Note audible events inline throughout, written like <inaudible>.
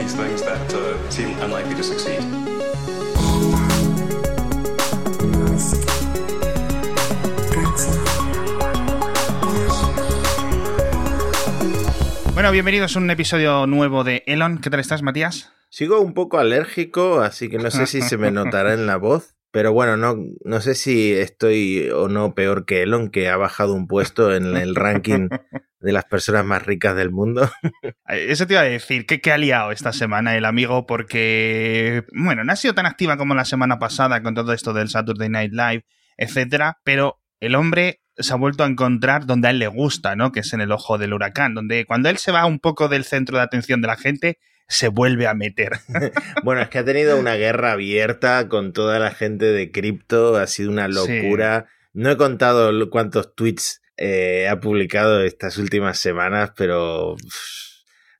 these things that uh, seem unlikely to succeed. Bueno, bienvenidos a un episodio nuevo de Elon. ¿Qué tal estás, Matías? Sigo un poco alérgico, así que no sé si se me <laughs> notará en la voz. Pero bueno, no, no sé si estoy o no peor que Elon, que ha bajado un puesto en el ranking <laughs> de las personas más ricas del mundo. <laughs> Eso te iba a decir, ¿qué, qué ha liado esta semana el amigo? Porque, bueno, no ha sido tan activa como la semana pasada con todo esto del Saturday Night Live, etcétera, pero el hombre se ha vuelto a encontrar donde a él le gusta, ¿no? Que es en el ojo del huracán, donde cuando él se va un poco del centro de atención de la gente, se vuelve a meter. <laughs> bueno, es que ha tenido una guerra abierta con toda la gente de cripto, ha sido una locura. No he contado cuántos tweets eh, ha publicado estas últimas semanas, pero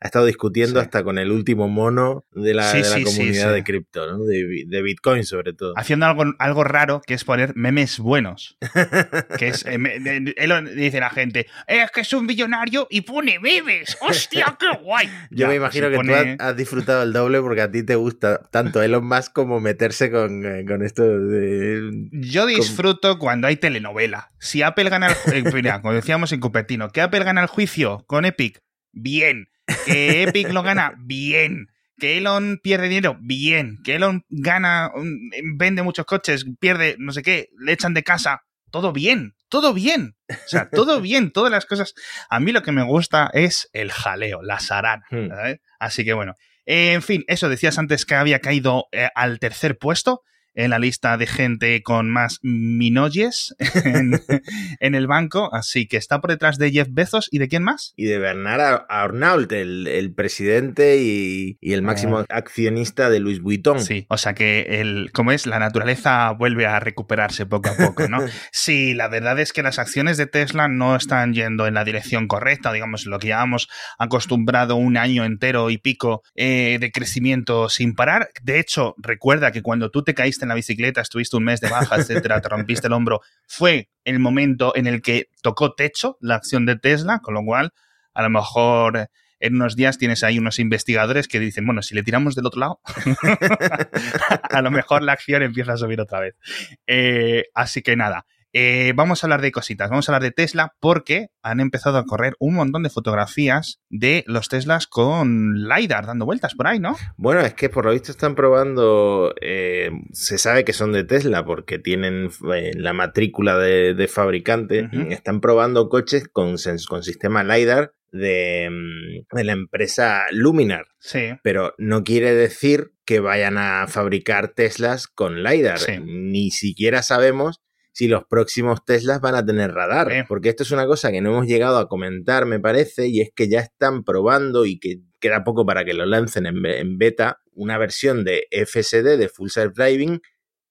ha estado discutiendo hasta con el último mono de la, comunidad de cripto, ¿no? de, Bitcoin sobre todo. Haciendo algo, algo raro que es poner memes buenos. <laughs> que es, eh, él dice la gente, es que es un billonario y pone memes. ¡Hostia, qué <laughs> guay! Yo me imagino que tú has, disfrutado el doble porque a ti te gusta tanto Elon Musk como meterse con, eh, con esto de... Yo disfruto cuando hay telenovela. Si Apple gana el... Eh, mira, como decíamos en Cupertino, que Apple gana el juicio con Epic, bien que Epic lo gana, bien. Que Elon pierde dinero, bien. Que Elon gana, vende muchos coches, pierde no sé qué, le echan de casa, todo bien, todo bien. O sea, todo <laughs> bien, todas las cosas. A mí lo que me gusta es el jaleo, la sarana. Hmm. Así que bueno. en fin, eso decías antes que había caído eh, al tercer puesto en la lista de gente con más minoyes <laughs> en, el banco, así que está por detrás de Jeff Bezos y de quién más? Y de Bernard Arnault, el, presidente y, el máximo ah. accionista de Louis Vuitton. Sí, o sea que el, como es, la naturaleza vuelve a recuperarse poco a poco, ¿no? <laughs> sí, la verdad es que las acciones de Tesla no están yendo en la dirección correcta, digamos, lo que llevamos acostumbrado un año entero y pico eh, de crecimiento sin parar. De hecho, recuerda que cuando tú te caíste en la bicicleta, estuviste un mes de baja, etcétera, te rompiste el hombro, fue el momento en el que tocó techo la acción de Tesla, con lo cual a lo mejor en unos días tienes ahí unos investigadores que dicen, bueno, si le tiramos del otro lado, <laughs> a lo mejor la acción empieza a subir otra vez. Eh, así que nada, eh, vamos a hablar de cositas, vamos a hablar de Tesla porque han empezado a correr un montón de fotografías de los Teslas con LiDAR dando vueltas por ahí, ¿no? Bueno, es que por lo visto están probando, eh, se sabe que son de Tesla porque tienen eh, la matrícula de, fabricante, están probando coches con, con sistema LiDAR de, mm, de, la empresa Luminar. Sí. Pero no quiere decir que vayan a fabricar Teslas con LiDAR. Ni siquiera sabemos si los próximos Teslas van a tener radar. Porque esto es una cosa que no hemos llegado a comentar, me parece, y es que ya están probando y que queda poco para que lo lancen en, beta, una versión de FSD, de Full Self Driving,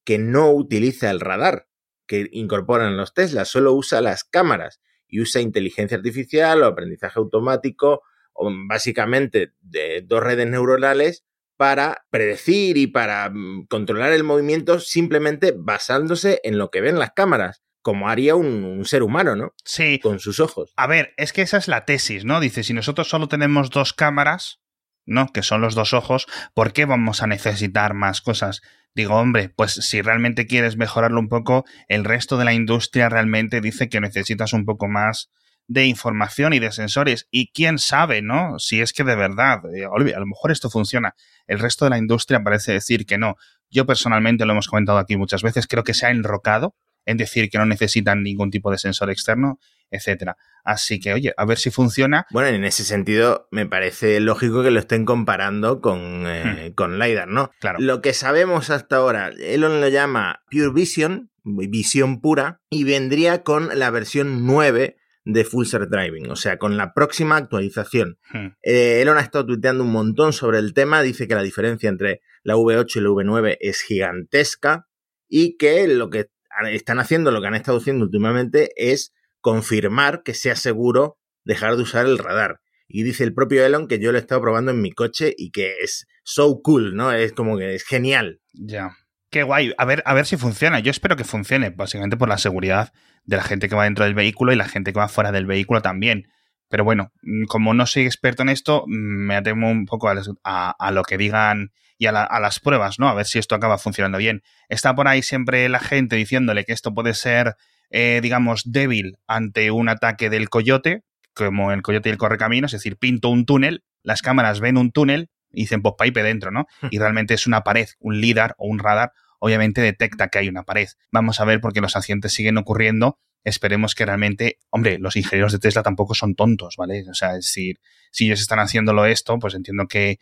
que no utiliza el radar que incorporan los Teslas, solo usa las cámaras y usa inteligencia artificial o aprendizaje automático, o básicamente de dos redes neuronales para predecir y para mm, controlar el movimiento simplemente basándose en lo que ven las cámaras como haría un, ser humano, ¿no? Sí. Con sus ojos. A ver, es que esa es la tesis, ¿no? Dice, si nosotros solo tenemos dos cámaras, ¿no? Que son los dos ojos, ¿por qué vamos a necesitar más cosas? Digo, hombre, pues si realmente quieres mejorarlo un poco, el resto de la industria realmente dice que necesitas un poco más de información y de sensores. Y quién sabe, ¿no? Si es que de verdad, eh, a lo mejor esto funciona. El resto de la industria parece decir que no. Yo personalmente, lo hemos comentado aquí muchas veces, creo que se ha enrocado en decir que no necesitan ningún tipo de sensor externo, etcétera. Así que, oye, a ver si funciona. Bueno, en ese sentido, me parece lógico que lo estén comparando con, eh, hmm. con LiDAR, ¿no? Claro. Lo que sabemos hasta ahora, Elon lo llama Pure Vision, visión pura, y vendría con la versión 9 de Full Self Driving, o sea, con la próxima actualización. Hmm. Eh, Elon ha estado tuiteando un montón sobre el tema, dice que la diferencia entre la V8 y la V9 es gigantesca y que lo que están haciendo, lo que han estado haciendo últimamente es confirmar que sea seguro dejar de usar el radar. Y dice el propio Elon que yo lo he estado probando en mi coche y que es so cool, ¿no? Es como que es genial. Ya. Qué guay. A ver, a ver si funciona. Yo espero que funcione, básicamente por la seguridad de la gente que va dentro del vehículo y la gente que va fuera del vehículo también. Pero bueno, mm, como no soy experto en esto, mm, me atemo un poco a, lo que digan y a, las pruebas, ¿no? A ver si esto acaba funcionando bien. Está por ahí siempre la gente diciéndole que esto puede ser, eh, digamos, débil ante un ataque del coyote, como el coyote y el correcaminos, es decir, pinto un túnel, las cámaras ven un túnel y dicen, pues pipe dentro, ¿no? Y realmente es una pared, un LIDAR o un radar, obviamente detecta que hay una pared. Vamos a ver porque los accidentes siguen ocurriendo esperemos que realmente, hombre, los ingenieros de Tesla tampoco son tontos, ¿vale? O sea, es decir, si ellos están haciéndolo esto, pues entiendo que,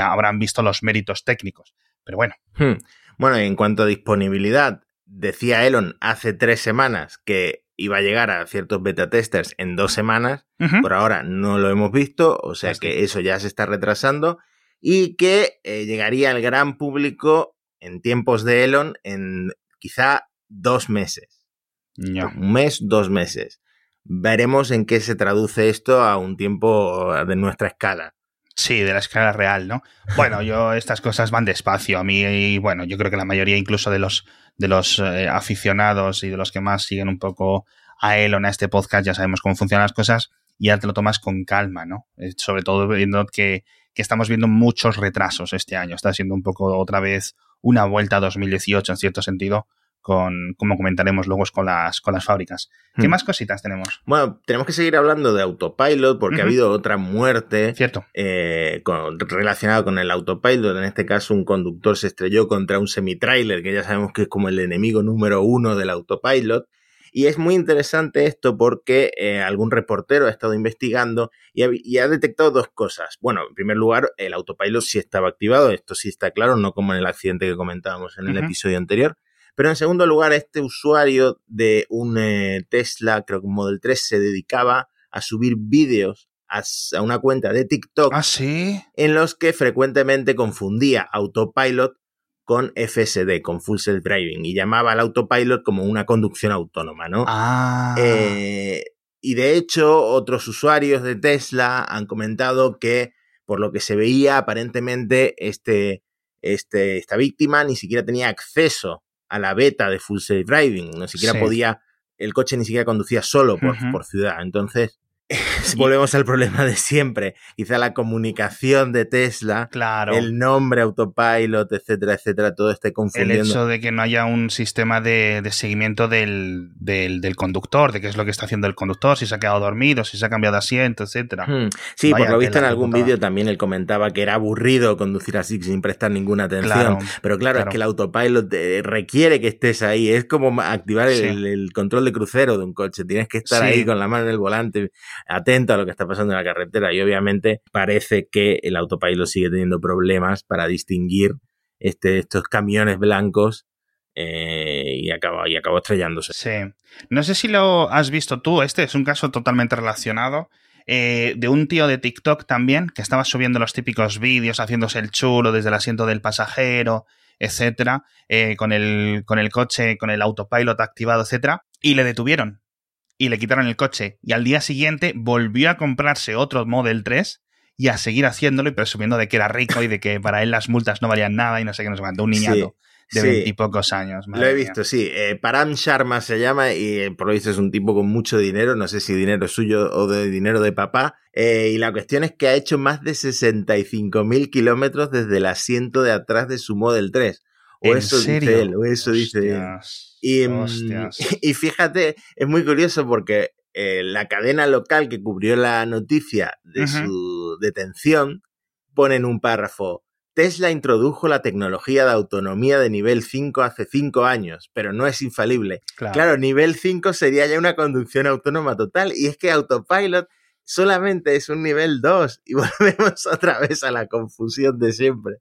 habrán visto los méritos técnicos. Pero bueno. Hmm. Bueno, en cuanto a disponibilidad, decía Elon hace tres semanas que iba a llegar a ciertos beta testers en dos semanas. Por ahora no lo hemos visto, o sea que eso ya se está retrasando. Y que eh, llegaría al gran público en tiempos de Elon en quizá dos meses. Un mes, dos meses. Veremos en qué se traduce esto a un tiempo de nuestra escala. Sí, de la escala real, ¿no? Bueno, yo estas cosas van despacio. A mí, y bueno, yo creo que la mayoría incluso de los, de los eh, aficionados y de los que más siguen un poco a Elon, a este podcast, ya sabemos cómo funcionan las cosas y ya te lo tomas con calma, ¿no? Eh, sobre todo viendo que, que, estamos viendo muchos retrasos este año. Está siendo un poco otra vez una vuelta a 2018 en cierto sentido, con, como comentaremos luego, con las, con las fábricas. ¿Qué hmm. más cositas tenemos? Bueno, tenemos que seguir hablando de autopilot porque ha habido otra muerte Cierto. Eh, relacionada con el autopilot. En este caso, un conductor se estrelló contra un semi-trailer, que ya sabemos que es como el enemigo número uno del autopilot. Y es muy interesante esto porque eh, algún reportero ha estado investigando y ha, detectado dos cosas. Bueno, en primer lugar, el autopilot sí estaba activado, esto sí está claro, no como en el accidente que comentábamos en el episodio anterior. Pero en segundo lugar, este usuario de un eh, Tesla, creo que un Model 3, se dedicaba a subir vídeos a, una cuenta de TikTok ¿Ah, sí? en los que frecuentemente confundía autopilot con FSD, con Full Self Driving, y llamaba al autopilot como una conducción autónoma, ¿no? Ah. Eh, y de hecho, otros usuarios de Tesla han comentado que, por lo que se veía, aparentemente este, este, esta víctima ni siquiera tenía acceso a la beta de Full Self Driving, no siquiera podía, el coche ni siquiera conducía solo por, por ciudad. Entonces, <laughs> volvemos al problema de siempre. Quizá la comunicación de Tesla, claro. el nombre autopilot, etcétera, etcétera, todo esté confundiendo. El hecho de que no haya un sistema de, seguimiento del, del, conductor, de qué es lo que está haciendo el conductor, si se ha quedado dormido, si se ha cambiado de asiento, etcétera. Hmm. Sí, por lo visto en algún vídeo también él comentaba que era aburrido conducir así sin prestar ninguna atención. Pero claro, es que el autopilot eh, requiere que estés ahí. Es como activar el, control de crucero de un coche. Tienes que estar ahí con la mano en el volante atento a lo que está pasando en la carretera y obviamente parece que el autopilot sigue teniendo problemas para distinguir este, estos camiones blancos eh, y, acaba, y acabó estrellándose. Sí. No sé si lo has visto tú, este es un caso totalmente relacionado. Eh, de un tío de TikTok también, que estaba subiendo los típicos vídeos, haciéndose el chulo desde el asiento del pasajero, etcétera, eh, con, el, con el coche, con el autopilot activado, etcétera, y le detuvieron y le quitaron el coche. Y al día siguiente volvió a comprarse otro Model 3 y a seguir haciéndolo y presumiendo de que era rico y de que para él las multas no valían nada y no sé qué nos mandó un niñato. de veintipocos años. Lo he visto, sí. Eh, Param Sharma se llama y eh, por lo visto es un tipo con mucho dinero, no sé si dinero suyo o de dinero de papá. Eh, y la cuestión es que ha hecho más de 65 mil kilómetros desde el asiento de atrás de su Model 3. O eso dice él, o eso dice él. Mm, <laughs> y, fíjate, es muy curioso porque eh, la cadena local que cubrió la noticia de su detención pone en un párrafo, Tesla introdujo la tecnología de autonomía de nivel 5 hace 5 años, pero no es infalible. Claro. nivel 5 sería ya una conducción autónoma total y es que autopilot solamente es un nivel 2 y <laughs> volvemos otra vez a la confusión de siempre.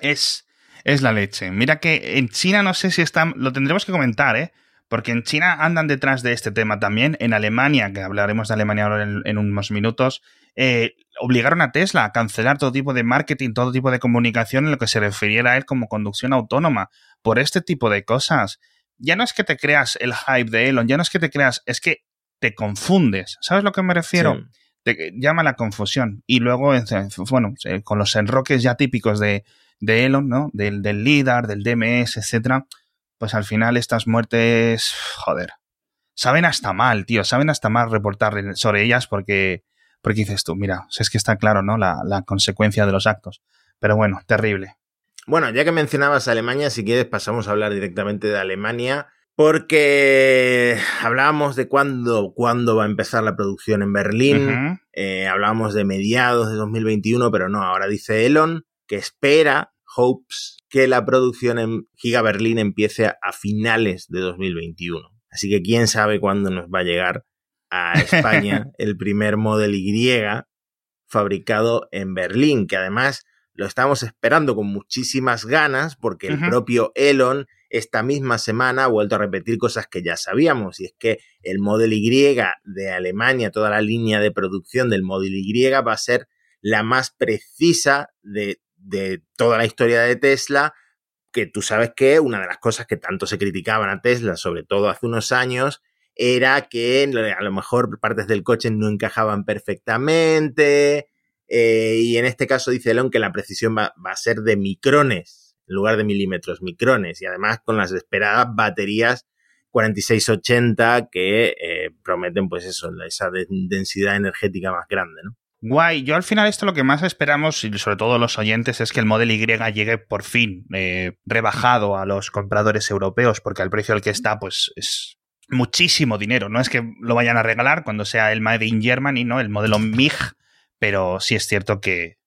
Es es la leche. Mira que en China no sé si están, lo tendremos que comentar, ¿eh? Porque en China andan detrás de este tema también. En Alemania, que hablaremos de Alemania ahora en, unos minutos, eh, obligaron a Tesla a cancelar todo tipo de marketing, todo tipo de comunicación en lo que se refiriera a él como conducción autónoma, por este tipo de cosas. Ya no es que te creas el hype de Elon, ya no es que te creas, es que te confundes. ¿Sabes a lo que me refiero? Te llama la confusión. Y luego, bueno, eh, con los enroques ya típicos de de Elon, ¿no? Del, del LIDAR, del DMS, etcétera, pues al final estas muertes, joder, saben hasta mal, tío, saben hasta mal reportar sobre ellas porque, Porque dices tú, mira, es que está claro, ¿no? La, la consecuencia de los actos. Pero bueno, terrible. Bueno, ya que mencionabas Alemania, si quieres pasamos a hablar directamente de Alemania, porque hablábamos de cuándo, cuándo va a empezar la producción en Berlín, eh, hablábamos de mediados de 2021, pero no, ahora dice Elon que espera, hopes, que la producción en Giga Berlín empiece a finales de 2021. Así que quién sabe cuándo nos va a llegar a <laughs> España el primer Model Y fabricado en Berlín, que además lo estamos esperando con muchísimas ganas porque el propio Elon esta misma semana ha vuelto a repetir cosas que ya sabíamos y es que el Model Y de Alemania, toda la línea de producción del Model Y va a ser la más precisa de, de toda la historia de Tesla, que tú sabes que una de las cosas que tanto se criticaban a Tesla, sobre todo hace unos años, era que a lo mejor partes del coche no encajaban perfectamente, eh, y en este caso dice Elon que la precisión va, a ser de micrones en lugar de milímetros, micrones, y además con las esperadas baterías 4680 que eh, prometen pues eso, esa densidad energética más grande, ¿no? Guay, yo al final esto lo que más esperamos, y sobre todo los oyentes, es que el Model Y llegue por fin eh, rebajado a los compradores europeos, porque al precio al que está, pues es muchísimo dinero. No es que lo vayan a regalar cuando sea el Made in Germany, ¿no? El modelo MIG pero sí es cierto que,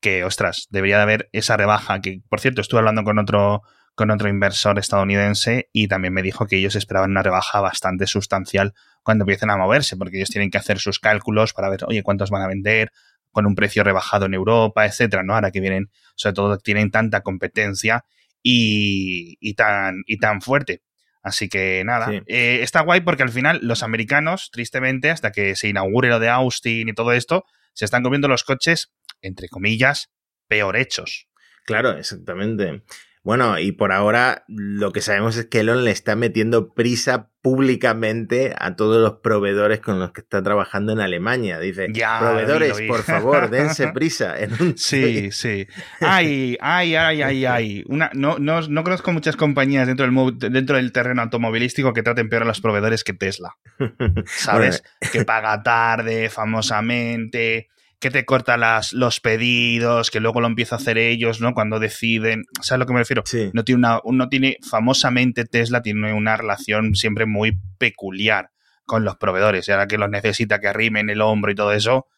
que, ostras, debería de haber esa rebaja, que por cierto estuve hablando con otro, con otro inversor estadounidense y también me dijo que ellos esperaban una rebaja bastante sustancial cuando empiecen a moverse, porque ellos tienen que hacer sus cálculos para ver, oye, cuántos van a vender con un precio rebajado en Europa, etcétera, ¿no? Ahora que vienen, sobre todo, tienen tanta competencia y, y tan, y tan fuerte. Así que nada, eh, está guay porque al final los americanos, tristemente, hasta que se inaugure lo de Austin y todo esto, se están comiendo los coches, entre comillas, peor hechos. Claro, exactamente. Bueno, y por ahora lo que sabemos es que Elon le está metiendo prisa públicamente a todos los proveedores con los que está trabajando en Alemania. Dice, proveedores, por favor, dense <laughs> prisa. <laughs> Sí, sí. Ay, ay, ay, ay, ay. Una, no, no, no conozco muchas compañías dentro del, dentro del terreno automovilístico que traten peor a los proveedores que Tesla. <laughs> ¿Sabes? que paga tarde, famosamente que te corta las, los pedidos, que luego lo empieza a hacer ellos, ¿no? Cuando deciden. ¿Sabes a lo que me refiero? No tiene una, no tiene, famosamente Tesla tiene una relación siempre muy peculiar con los proveedores. Y ahora que los necesita que arrimen el hombro y todo eso,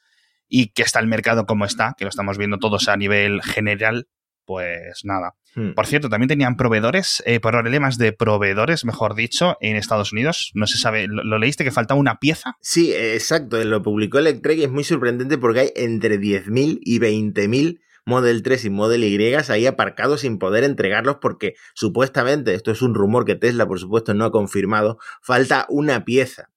y que está el mercado como está, que lo estamos viendo todos a nivel general, pues nada. Hmm. Por cierto, también tenían proveedores, eh, problemas de proveedores, mejor dicho, en Estados Unidos. No se sabe, ¿lo, leíste que faltaba una pieza? Sí, exacto, lo publicó Electrek y es muy sorprendente porque hay entre 10.000 y 20.000 Model 3 y Model Y ahí aparcados sin poder entregarlos porque supuestamente, esto es un rumor que Tesla por supuesto no ha confirmado, falta una pieza.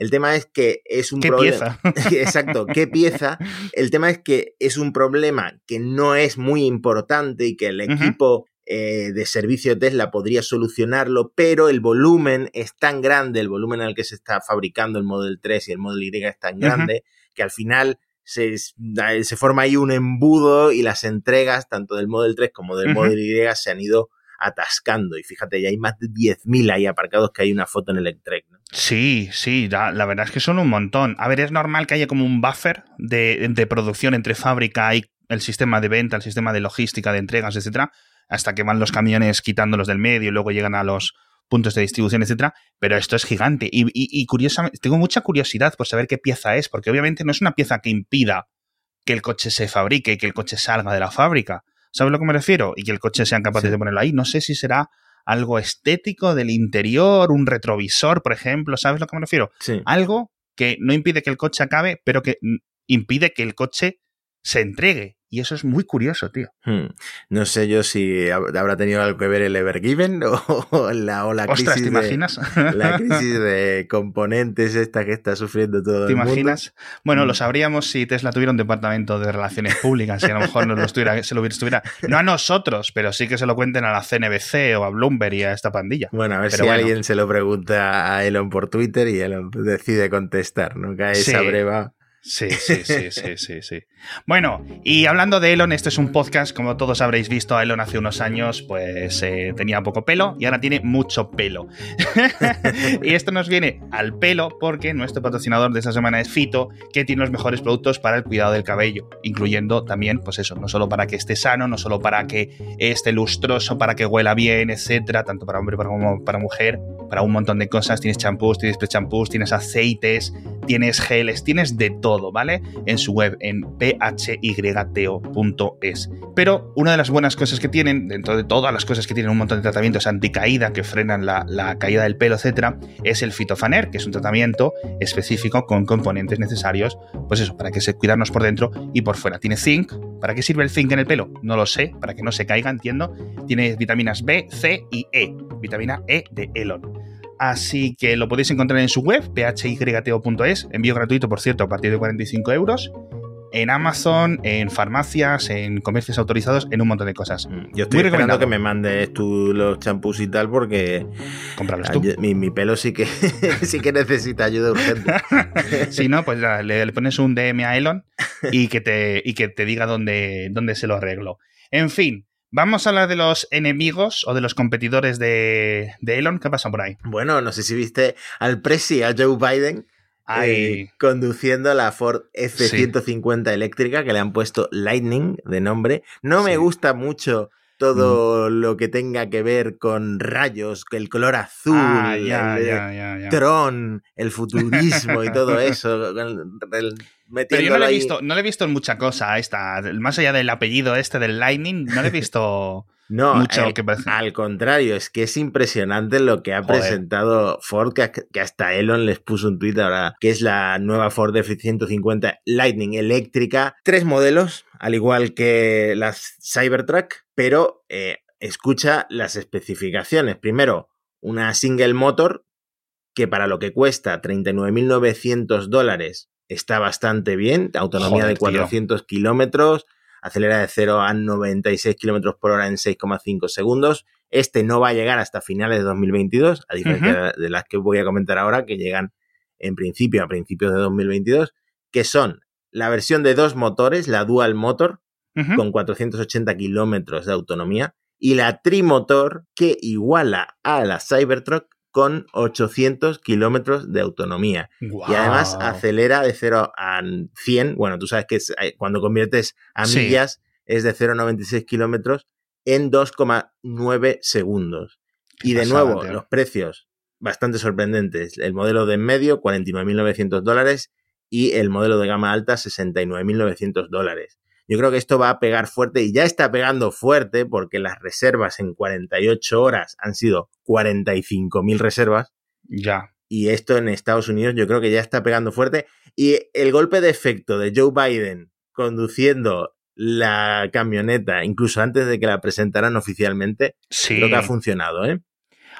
El tema es que es un problema. <laughs> Exacto, ¿qué <laughs> pieza? El tema es que es un problema que no es muy importante y que el equipo eh, de servicio Tesla podría solucionarlo, pero el volumen es tan grande, el volumen al que se está fabricando el Model 3 y el Model Y es tan grande, que al final se, se, forma ahí un embudo y las entregas, tanto del Model 3 como del Model Y, se han ido atascando. Y fíjate, ya hay más de 10.000 ahí aparcados que hay una foto en Electrek. ¿no? Sí, sí, la, verdad es que son un montón. A ver, es normal que haya como un buffer de, de producción entre fábrica y el sistema de venta, el sistema de logística, de entregas, etcétera, hasta que van los camiones quitándolos del medio y luego llegan a los puntos de distribución, etcétera. Pero esto es gigante. Y, y, y curiosamente, tengo mucha curiosidad por saber qué pieza es, porque obviamente no es una pieza que impida que el coche se fabrique y que el coche salga de la fábrica. ¿Sabes a lo que me refiero? Y que el coche sean capaces de ponerlo ahí. No sé si será algo estético del interior, un retrovisor, por ejemplo. ¿Sabes a lo que me refiero? Algo que no impide que el coche acabe, pero que impide que el coche se entregue. Y eso es muy curioso, tío. Hmm. No sé yo si habrá tenido algo que ver el Evergiven <laughs> o, la, o la crisis. ¿te imaginas? De, la <laughs> crisis de componentes esta que está sufriendo todo ¿Te el mundo. imaginas? Bueno, lo hmm. sabríamos si Tesla tuviera un departamento de relaciones públicas, si a lo mejor no lo estuviera, se lo estuviera. No a nosotros, pero sí que se lo cuenten a la CNBC o a Bloomberg y a esta pandilla. Bueno, a ver si alguien se lo pregunta a Elon por Twitter y Elon decide contestar, ¿no? Cae esa breva Sí, sí, sí, sí, sí, sí. Bueno, y hablando de Elon, este es un podcast, como todos habréis visto, Elon hace unos años pues eh, tenía poco pelo y ahora tiene mucho pelo. <laughs> y esto nos viene al pelo porque nuestro patrocinador de esta semana es Fito, que tiene los mejores productos para el cuidado del cabello, incluyendo también, pues eso, no solo para que esté sano, no solo para que esté lustroso, para que huela bien, etcétera, tanto para hombre como para mujer, para un montón de cosas. Tienes champús, tienes pre-champús, tienes aceites, tienes geles, tienes de todo ¿vale? En su web, en phyto.es. Pero una de las buenas cosas que tienen, dentro de todas las cosas que tienen un montón de tratamientos anticaída que frenan la, caída del pelo, etcétera, es el Fitofaner, que es un tratamiento específico con componentes necesarios, pues eso, para que se cuidarnos por dentro y por fuera. Tiene zinc. ¿Para qué sirve el zinc en el pelo? No lo sé, para que no se caiga, entiendo. Tiene vitaminas B, C y E. Vitamina E de Elon. Así que lo podéis encontrar en su web, phyto.es, envío gratuito, por cierto, a partir de 45 euros. En Amazon, en farmacias, en comercios autorizados, en un montón de cosas. Mm, yo estoy esperando que me mandes tú los champús y tal, porque. tú. Mi, pelo sí que, <laughs> sí que necesita ayuda urgente. <laughs> si no, pues le, pones un DM a Elon y que te, y que te diga dónde, dónde se lo arreglo. En fin, Vamos a hablar de los enemigos o de los competidores de, Elon. ¿Qué pasa por ahí? Bueno, no sé si viste al presi, a Joe Biden, eh, conduciendo la Ford F-150 eléctrica que le han puesto Lightning de nombre. No me gusta mucho todo mm. lo que tenga que ver con rayos, el color azul, ah, el Tron, el futurismo y todo <laughs> eso. Pero yo no le, he visto, no le he visto mucha cosa a esta. Más allá del apellido este del Lightning, no le he visto. <laughs> No, mucho al, que al contrario, es que es impresionante lo que ha presentado Ford, que, hasta Elon les puso un tweet ahora, que es la nueva Ford F-150 Lightning eléctrica. Tres modelos, al igual que las Cybertruck, pero eh, escucha las especificaciones. Primero, una single motor, que para lo que cuesta 39.900 dólares está bastante bien, autonomía de 400 kilómetros, acelera de 0 a 96 kilómetros por hora en 6,5 segundos. Este no va a llegar hasta finales de 2022, a diferencia de las que voy a comentar ahora, que llegan en principio a principios de 2022, que son la versión de dos motores, la Dual Motor, con 480 kilómetros de autonomía, y la Trimotor, que iguala a la Cybertruck con 800 kilómetros de autonomía. Y además acelera de 0 a 100. Bueno, tú sabes que eh, cuando conviertes a millas es de 0 a 96 kilómetros en 2,9 segundos. y de nuevo, los precios bastante sorprendentes. El modelo de en medio, 49.900 dólares. Y el modelo de gama alta, 69.900 dólares. Yo creo que esto va a pegar fuerte y ya está pegando fuerte porque las reservas en 48 horas han sido 45.000 reservas. Ya. Y esto en Estados Unidos yo creo que ya está pegando fuerte. Y el golpe de efecto de Joe Biden conduciendo la camioneta, incluso antes de que la presentaran oficialmente, creo que ha funcionado, ¿eh?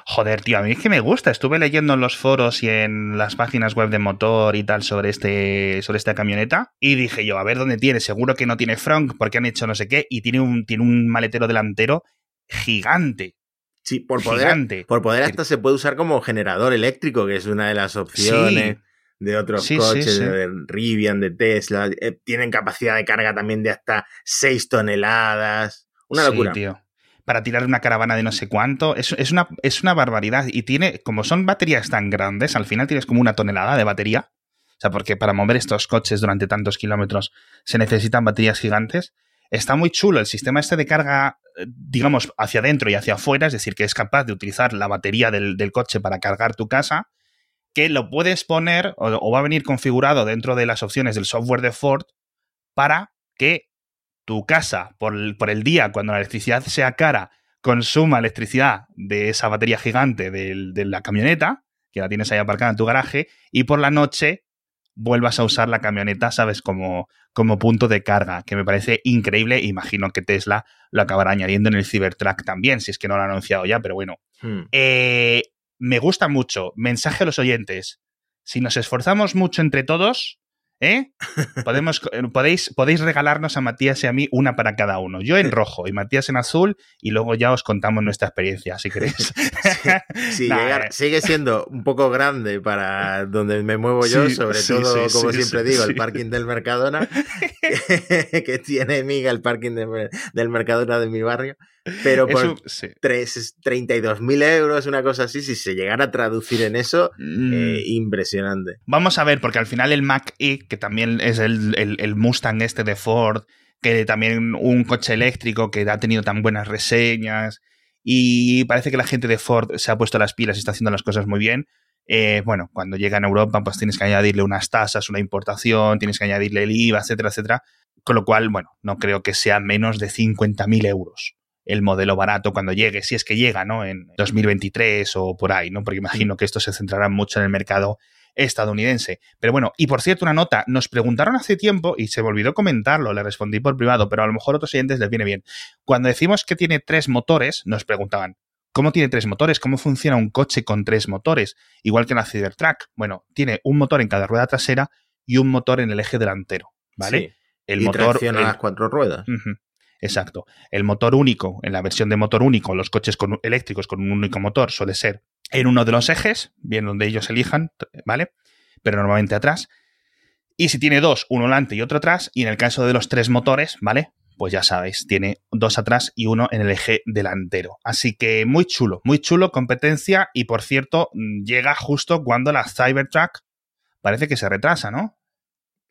Joder, tío, a mí es que me gusta. Estuve leyendo en los foros y en las páginas web de motor y tal sobre, este, sobre esta camioneta y dije yo, a ver dónde tiene. Seguro que no tiene front porque han hecho no sé qué y tiene un, tiene un maletero delantero gigante. Sí, por poder, por poder hasta se puede usar como generador eléctrico, que es una de las opciones. de otros coches, de Rivian, de Tesla. Eh, tienen capacidad de carga también de hasta 6 toneladas. Una locura. Tío para tirar una caravana de no sé cuánto. Es, es, una, es una barbaridad. Y tiene, como son baterías tan grandes, al final tienes como una tonelada de batería. O sea, porque para mover estos coches durante tantos kilómetros se necesitan baterías gigantes. Está muy chulo el sistema este de carga, eh, digamos, hacia adentro y hacia afuera, es decir, que es capaz de utilizar la batería del, coche para cargar tu casa, que lo puedes poner o va a venir configurado dentro de las opciones del software de Ford para que tu casa por el, por el día, cuando la electricidad sea cara, consuma electricidad de esa batería gigante de, la camioneta, que la tienes ahí aparcada en tu garaje, y por la noche vuelvas a usar la camioneta, ¿sabes? Como, como punto de carga, que me parece increíble. Imagino que Tesla lo acabará añadiendo en el Cybertruck también, si es que no lo ha anunciado ya, pero bueno. Hmm. Eh, me gusta mucho. Mensaje a los oyentes. Si nos esforzamos mucho entre todos, ¿Eh? Podemos, eh, podéis, podéis regalarnos a Matías y a mí una para cada uno. Yo en rojo y Matías en azul y luego ya os contamos nuestra experiencia, si queréis. <laughs> Sí, <laughs> eh. sigue siendo un poco grande para donde me muevo yo, sobre todo, como siempre digo, el parking del Mercadona, <laughs> que, tiene miga el parking del Mercadona de mi barrio. Pero por 32.000 euros, una cosa así, si se llegara a traducir en eso, mm. impresionante. Vamos a ver, porque al final el Mac E que también es el, Mustang este de Ford, que también un coche eléctrico que ha tenido tan buenas reseñas y parece que la gente de Ford se ha puesto las pilas y está haciendo las cosas muy bien. Eh, bueno, cuando llega a Europa, pues tienes que añadirle unas tasas, una importación, tienes que añadirle el IVA, etcétera, etcétera. Con lo cual, bueno, no creo que sea menos de 50.000 euros el modelo barato cuando llegue, si es que llega, ¿no? En 2023 o por ahí, ¿no? Porque imagino que esto se centrará mucho en el mercado estadounidense. Pero bueno, y por cierto, una nota, nos preguntaron hace tiempo y se me olvidó comentarlo, le respondí por privado, pero a lo mejor a otros clientes les viene bien. Cuando decimos que tiene tres motores, nos preguntaban, ¿cómo tiene tres motores? ¿Cómo funciona un coche con tres motores? Igual que en la Cybertruck. Bueno, tiene un motor en cada rueda trasera y un motor en el eje delantero, ¿vale? El motor tracciona las cuatro ruedas. Exacto. El motor único, en la versión de motor único, los coches con, eléctricos con un único motor suele ser en uno de los ejes, bien donde ellos elijan, ¿vale? Pero normalmente atrás. Y si tiene dos, uno delante y otro atrás, y en el caso de los tres motores, ¿vale? Pues ya sabéis, tiene dos atrás y uno en el eje delantero. Así que muy chulo, muy chulo, competencia, y por cierto, llega justo cuando la Cybertruck parece que se retrasa, ¿no?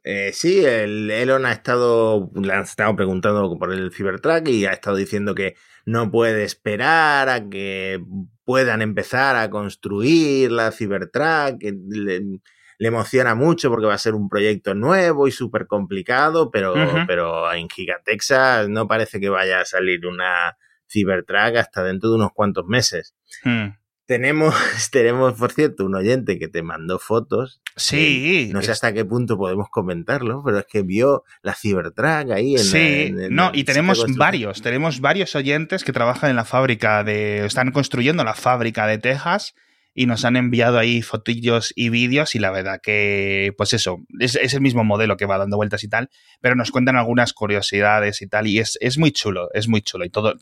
Eh, sí, el Elon ha estado, le han estado preguntando por el Cybertruck y ha estado diciendo que no puede esperar a que puedan empezar a construir la Cybertruck, que le, emociona mucho porque va a ser un proyecto nuevo y súper complicado, pero, pero en Gigatexas no parece que vaya a salir una Cybertruck hasta dentro de unos cuantos meses. Hmm. Tenemos, <laughs> tenemos, por cierto, un oyente que te mandó fotos. Sí. no sé hasta qué punto podemos comentarlo, pero es que vio la Cybertruck ahí en Sí, no, y tenemos varios, tenemos varios oyentes que trabajan en la fábrica de. están construyendo la fábrica de Texas y nos han enviado ahí fotillos y vídeos y la verdad que, pues eso, es, el mismo modelo que va dando vueltas y tal, pero nos cuentan algunas curiosidades y tal y es, es muy chulo, es muy chulo y todo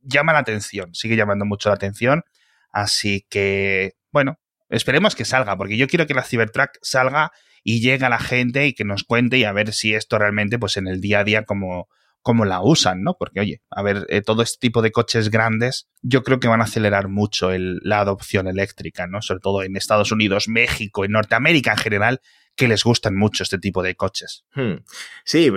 llama la atención, sigue llamando mucho la atención Así que, bueno, esperemos que salga, porque yo quiero que la Cybertruck salga y llegue a la gente y que nos cuente y a ver si esto realmente, pues en el día a día, como, como la usan, ¿no? Porque, oye, a ver, eh, todo este tipo de coches grandes, yo creo que van a acelerar mucho la adopción eléctrica, ¿no? Sobre todo en Estados Unidos, México, en Norteamérica en general, que les gustan mucho este tipo de coches. Hmm. Sí,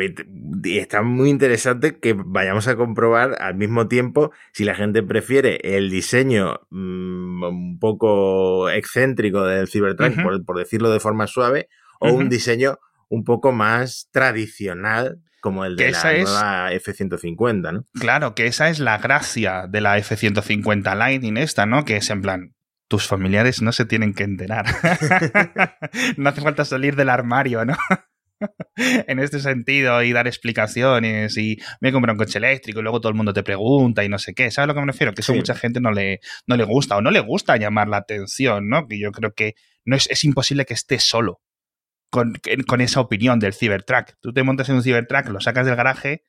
y está muy interesante que vayamos a comprobar al mismo tiempo si la gente prefiere el diseño mm, un poco excéntrico del Cybertruck, por, decirlo de forma suave, o un diseño un poco más tradicional como el de la nueva F-150, ¿no? Claro, que esa es la gracia de la F-150 Lightning esta, ¿no? Que es en plan, tus familiares no se tienen que enterar. <laughs> no hace falta salir del armario, ¿no? <laughs> en este sentido y dar explicaciones y me he comprado un coche eléctrico y luego todo el mundo te pregunta y no sé qué. ¿Sabes a lo que me refiero? Que eso mucha gente no le, no le gusta o no le gusta llamar la atención, ¿no? Que yo creo que no es, es imposible que esté solo con, con, esa opinión del Cybertruck. Tú te montas en un Cybertruck, lo sacas del garaje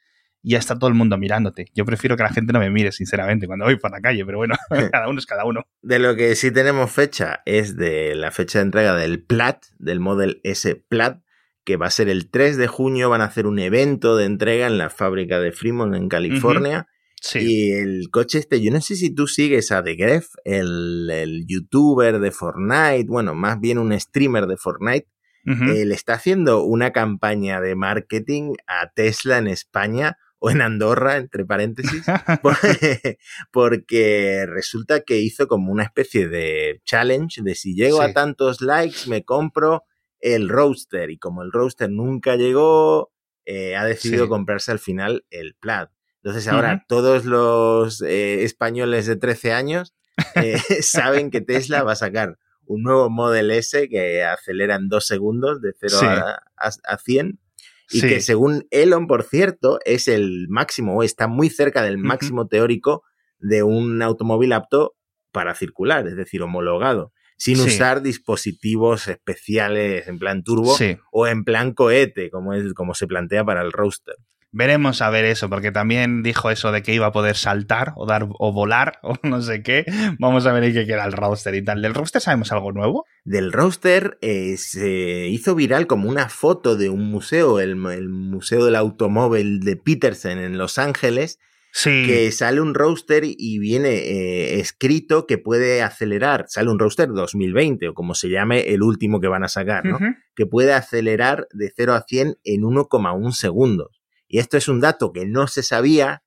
y ya está todo el mundo mirándote. Yo prefiero que la gente no me mire, sinceramente, cuando voy por la calle, pero bueno, <laughs> cada uno es cada uno. De lo que sí tenemos fecha es de la fecha de entrega del Plat, del Model S Plat, que va a ser el 3 de junio, van a hacer un evento de entrega en la fábrica de Fremont en California. Sí. Y el coche este, yo no sé si tú sigues a The Gref, el, el youtuber de Fortnite, bueno, más bien un streamer de Fortnite, él está haciendo una campaña de marketing a Tesla en España o en Andorra, entre paréntesis, <laughs> <laughs> porque resulta que hizo como una especie de challenge de si llego a tantos likes me compro el roaster y como el roaster nunca llegó, eh, ha decidido comprarse al final el Plaid. Entonces ahora todos los eh, españoles de 13 años <laughs> eh, saben que Tesla va a sacar un nuevo Model S que acelera en dos segundos de 0 a, a, 100 y que según Elon, por cierto, es el máximo o está muy cerca del máximo teórico de un automóvil apto para circular, es decir, homologado. sin usar dispositivos especiales en plan turbo o en plan cohete, como, es, como se plantea para el roster. Veremos a ver eso, porque también dijo eso de que iba a poder saltar o dar o volar <laughs> o no sé qué. Vamos a ver qué queda el roster y tal. ¿Del roster sabemos algo nuevo? Del roster eh, se hizo viral como una foto de un museo, el, Museo del Automóvil de Peterson en Los Ángeles, Sí. que sale un roster y viene eh, escrito que puede acelerar, sale un roster 2020 o como se llame el último que van a sacar, ¿no? Que puede acelerar de 0 a 100 en 1,1 segundos. Y esto es un dato que no se sabía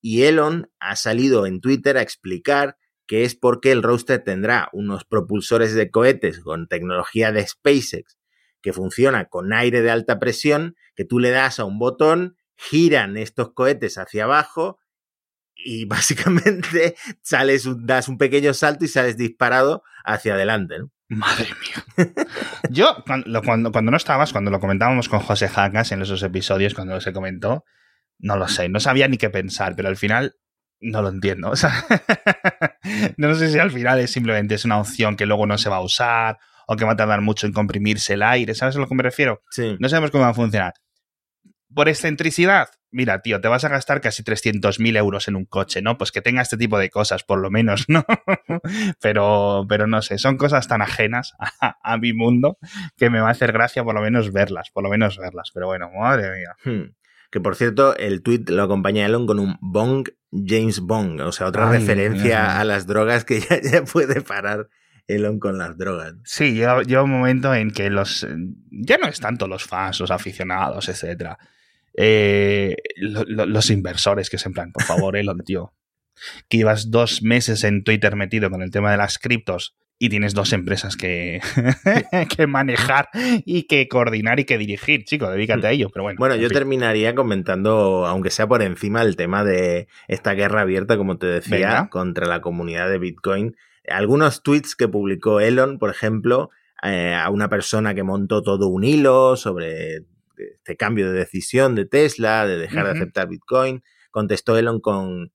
y Elon ha salido en Twitter a explicar que es porque el roster tendrá unos propulsores de cohetes con tecnología de SpaceX que funciona con aire de alta presión, que tú le das a un botón, giran estos cohetes hacia abajo y <laughs> básicamente sales, das un pequeño salto y sales disparado hacia adelante. Madre mía. Yo, cuando, cuando, no estabas, cuando lo comentábamos con José Jacas en esos episodios, cuando se comentó, no lo sé, no sabía ni qué pensar, pero al final no lo entiendo. O sea, <laughs> no sé si al final es simplemente es una opción que luego no se va a usar o que va a tardar mucho en comprimirse el aire, ¿sabes a lo que me refiero? Sí. No sabemos cómo va a funcionar. Por excentricidad, mira, tío, te vas a gastar casi 300.000 euros en un coche, ¿no? Pues que tenga este tipo de cosas, por lo menos, ¿no? <laughs> pero, pero no sé, son cosas tan ajenas a, mi mundo que me va a hacer gracia por lo menos verlas, por lo menos verlas. Pero bueno, madre mía. Hmm. Que por cierto, el tweet lo acompaña Elon con un Bong James Bong, o sea, otra referencia a las drogas que <laughs> ya, puede parar Elon con las drogas. Sí, llega, un momento en que los ya no es tanto los fans, los aficionados, etcétera eh, los inversores que se en plan, por favor, Elon, tío, que llevas dos meses en Twitter metido con el tema de las criptos y tienes dos empresas que, <laughs> que manejar y que coordinar y que dirigir, chico, dedícate a ello. Pero bueno. Bueno, yo terminaría comentando, aunque sea por encima, el tema de esta guerra abierta, como te decía, contra la comunidad de Bitcoin. Algunos tweets que publicó Elon, por ejemplo, eh, a una persona que montó todo un hilo sobre este cambio de decisión de Tesla, de dejar de aceptar Bitcoin. Contestó Elon con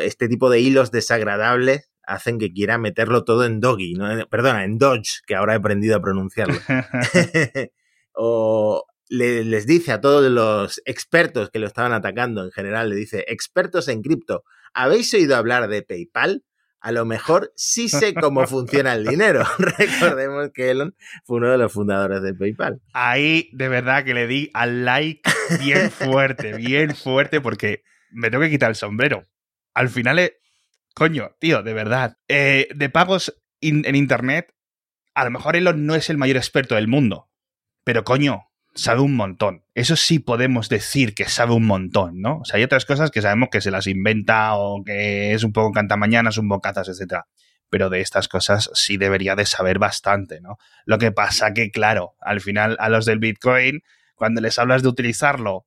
este tipo de hilos desagradables hacen que quiera meterlo todo en Doggy, ¿no? perdona, en Dodge, que ahora he aprendido a pronunciarlo. <laughs> <laughs> o les dice a todos los expertos que lo estaban atacando en general, le dice, expertos en cripto, ¿habéis oído hablar de PayPal? A lo mejor sí sé cómo <laughs> funciona el dinero. <laughs> Recordemos que Elon fue uno de los fundadores de PayPal. Ahí de verdad que le di al like bien <laughs> fuerte, bien fuerte, porque me tengo que quitar el sombrero. Al final, es, coño, tío, de verdad. Eh, de pagos en Internet, a lo mejor Elon no es el mayor experto del mundo, pero coño, sabe un montón. Eso sí podemos decir que sabe un montón, ¿no? O sea, hay otras cosas que sabemos que se las inventa o que es un poco cantamañanas, un bocazas, etc. Pero de estas cosas sí debería de saber bastante, ¿no? Lo que pasa que, claro, al final a los del Bitcoin, cuando les hablas de utilizarlo,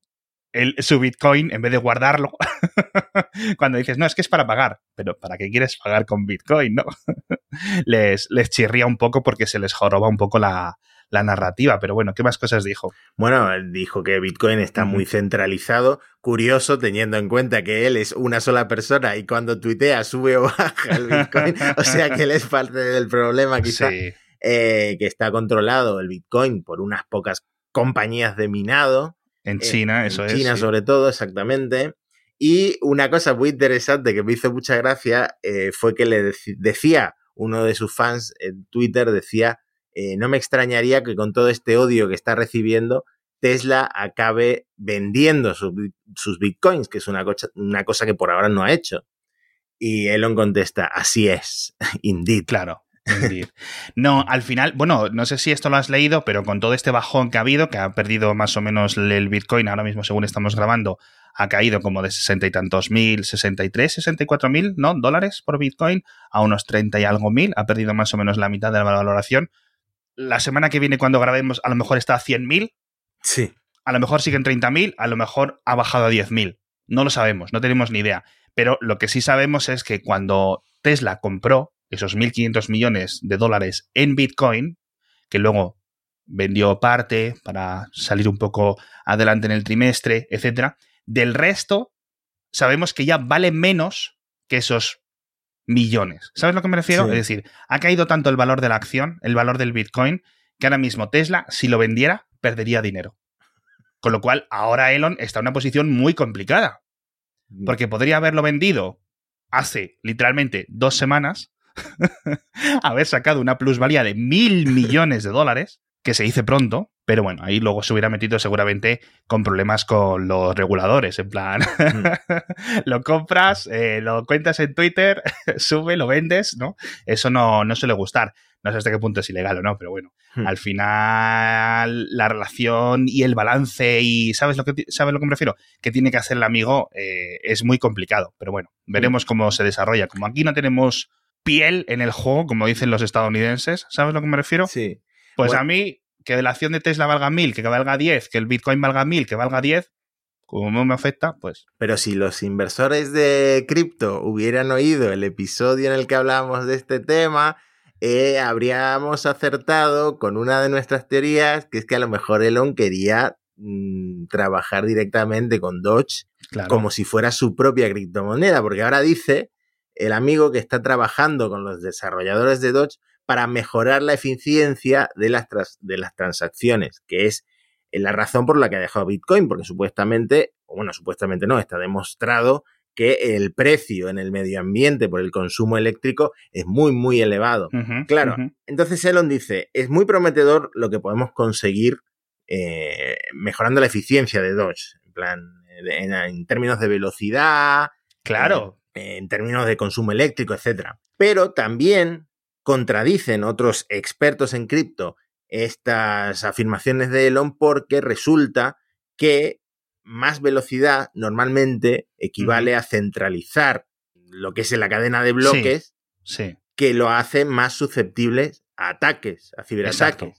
el, su Bitcoin, en vez de guardarlo, <laughs> cuando dices, no, es que es para pagar, pero ¿para qué quieres pagar con Bitcoin, no? <laughs> les, les chirría un poco porque se les joroba un poco la, la narrativa. Pero bueno, ¿qué más cosas dijo? Bueno, dijo que Bitcoin está muy centralizado. Curioso, teniendo en cuenta que él es una sola persona y cuando tuitea sube o baja el Bitcoin. <laughs> o sea que él es parte del problema, quizá. Eh, que está controlado el Bitcoin por unas pocas compañías de minado. En eh, China, eso es. En China, sobre todo, exactamente. Y una cosa muy interesante que me hizo mucha gracia eh, fue que le decía uno de sus fans en Twitter, decía eh, no me extrañaría que con todo este odio que está recibiendo, Tesla acabe vendiendo sus bitcoins, que es una una cosa que por ahora no ha hecho. Y Elon contesta, así es, <laughs> indeed. Claro. No, al final, bueno, no sé si esto lo has leído, pero con todo este bajón que ha habido, que ha perdido más o menos el Bitcoin, ahora mismo según estamos grabando, ha caído como de sesenta y tantos mil, sesenta y tres, sesenta y cuatro mil, ¿no? Dólares por Bitcoin a unos treinta y algo mil, ha perdido más o menos la mitad de la valoración la semana que viene cuando grabemos a lo mejor está a 100.000. Sí. A lo mejor siguen 30.000, a lo mejor ha bajado a 10.000. No lo sabemos, no tenemos ni idea. Pero lo que sí sabemos es que cuando Tesla compró esos 1.500 millones de dólares en Bitcoin, que luego vendió parte para salir un poco adelante en el trimestre, etc., del resto sabemos que ya vale menos que esos millones. ¿Sabes a lo que me refiero? Es decir, ha caído tanto el valor de la acción, el valor del Bitcoin, que ahora mismo Tesla, si lo vendiera, perdería dinero. Con lo cual, ahora Elon está en una posición muy complicada. Mm. Porque podría haberlo vendido hace literalmente dos semanas, <laughs> haber sacado una plusvalía de mil millones de dólares, que se dice pronto, pero bueno, ahí luego se hubiera metido seguramente con problemas con los reguladores, en plan, mm. <laughs> lo compras, eh, lo cuentas en Twitter, <laughs> sube, lo vendes, ¿no? Eso no, no suele gustar. No sé hasta qué punto es ilegal o no, pero bueno, hmm. al final la relación y el balance y ¿sabes lo que, ¿sabes lo que me refiero? Que tiene que hacer el amigo eh, es muy complicado, pero bueno, veremos hmm. cómo se desarrolla. Como aquí no tenemos piel en el juego, como dicen los estadounidenses, ¿sabes lo que me refiero? Sí. Pues a mí, que la acción de Tesla valga mil, que valga 10, que el Bitcoin valga mil, que valga 10, como no me afecta, pues. Pero si los inversores de cripto hubieran oído el episodio en el que hablamos de este tema, eh, habríamos acertado con una de nuestras teorías, que es que a lo mejor Elon quería mm, trabajar directamente con Doge como si fuera su propia criptomoneda, porque ahora dice el amigo que está trabajando con los desarrolladores de Doge para mejorar la eficiencia de las, de las transacciones, que es la razón por la que ha dejado Bitcoin, porque supuestamente, o bueno, supuestamente no, está demostrado que el precio en el medio ambiente por el consumo eléctrico es muy, muy elevado. claro, entonces Elon dice, es muy prometedor lo que podemos conseguir eh, mejorando la eficiencia de Dodge, en plan, en, términos de velocidad, claro, en términos de consumo eléctrico, etc. Pero también contradicen otros expertos en cripto estas afirmaciones de Elon porque resulta que más velocidad normalmente equivale a centralizar lo que es en la cadena de bloques, que lo hace más susceptibles a ataques, a ciberataques. Exacto.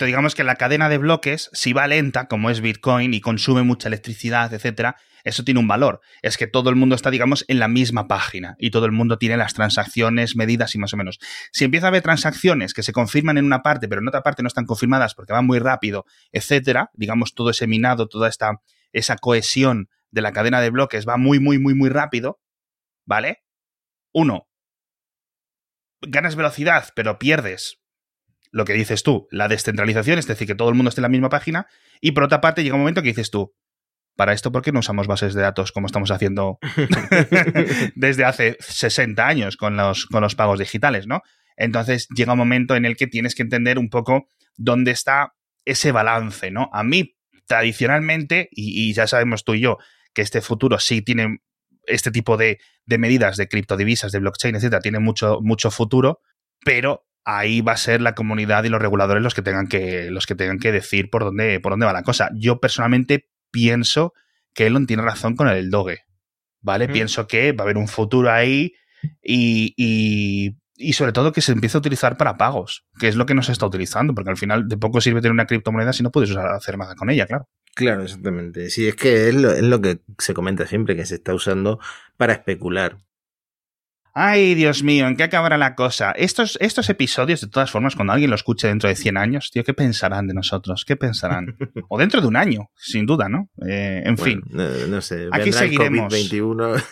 Digamos que la cadena de bloques, si va lenta, como es Bitcoin, y consume mucha electricidad, etcétera, eso tiene un valor. Es que todo el mundo está, digamos, en la misma página y todo el mundo tiene las transacciones medidas y más o menos. Si empieza a haber transacciones que se confirman en una parte, pero en otra parte no están confirmadas porque van muy rápido, etcétera, digamos, todo ese minado, toda esta esa cohesión de la cadena de bloques va muy, muy, muy, muy rápido, ¿vale? Uno, ganas velocidad, pero pierdes lo que dices tú, la descentralización, es decir, que todo el mundo esté en la misma página, y por otra parte llega un momento que dices tú, para esto, ¿por qué no usamos bases de datos como estamos haciendo <laughs> <laughs> desde hace 60 años con los, con los pagos digitales, ¿no? Entonces llega un momento en el que tienes que entender un poco dónde está ese balance, ¿no? A mí, tradicionalmente, y, ya sabemos tú y yo que este futuro sí tiene este tipo de, medidas de criptodivisas, de blockchain, etcétera, tiene mucho, mucho futuro, pero ahí va a ser la comunidad y los reguladores los que tengan que, los que, tengan que decir por dónde, por dónde va la cosa. Yo personalmente pienso que Elon tiene razón con el Doge, ¿vale? Pienso que va a haber un futuro ahí y, y, sobre todo que se empiece a utilizar para pagos, que es lo que no se está utilizando, porque al final de poco sirve tener una criptomoneda si no puedes usar, hacer nada con ella, claro. Claro, exactamente. Sí, es que es lo, es lo que se comenta siempre, que se está usando para especular. Ay, Dios mío, ¿en qué acabará la cosa? Estos, estos episodios, de todas formas, cuando alguien lo escuche dentro de 100 años, tío, ¿qué pensarán de nosotros? ¿Qué pensarán? <laughs> o dentro de un año, sin duda, ¿no? Eh, en fin. No, sé. Aquí seguiremos. El COVID-21.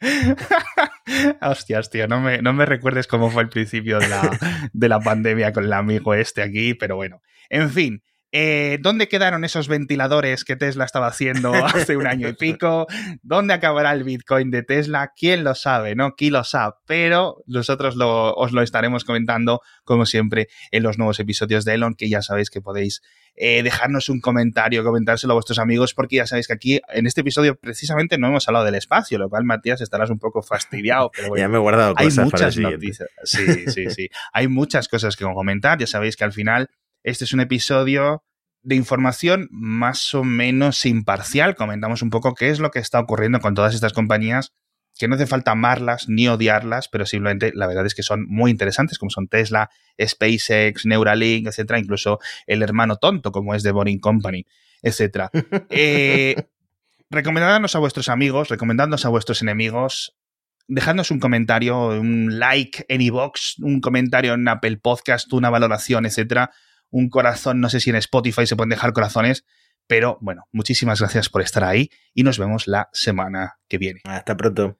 <laughs> Hostias, tío, no me, no me recuerdes cómo fue el principio de la, de la pandemia con el amigo este aquí, pero bueno. En fin, eh, ¿Dónde quedaron esos ventiladores que Tesla estaba haciendo <laughs> hace un año y pico? ¿Dónde acabará el Bitcoin de Tesla? ¿Quién lo sabe? ¿No? ¿Quién lo sabe? Pero nosotros os lo estaremos comentando, como siempre, en los nuevos episodios de Elon, que ya sabéis que podéis eh, dejarnos un comentario, comentárselo a vuestros amigos, porque ya sabéis que aquí, en este episodio, precisamente no hemos hablado del espacio, lo cual, Matías, estarás un poco fastidiado. Pero ya me he guardado cosas hay muchas noticias. Sí, sí, sí. hay muchas cosas que comentar. Ya sabéis que al final este es un episodio de información más o menos imparcial. Comentamos un poco qué es lo que está ocurriendo con todas estas compañías, que no hace falta amarlas ni odiarlas, pero simplemente la verdad es que son muy interesantes, como son Tesla, SpaceX, Neuralink, etcétera, incluso el hermano tonto, como es The Boring Company, etcétera. <laughs> Eh, recomendadnos a vuestros amigos, recomendadnos a vuestros enemigos, dejadnos un comentario, un like en iVoox, un comentario en Apple Podcast, una valoración, etcétera un corazón, no sé si en Spotify se pueden dejar corazones, Pero bueno, muchísimas gracias por estar ahí y nos vemos la semana que viene. Hasta pronto.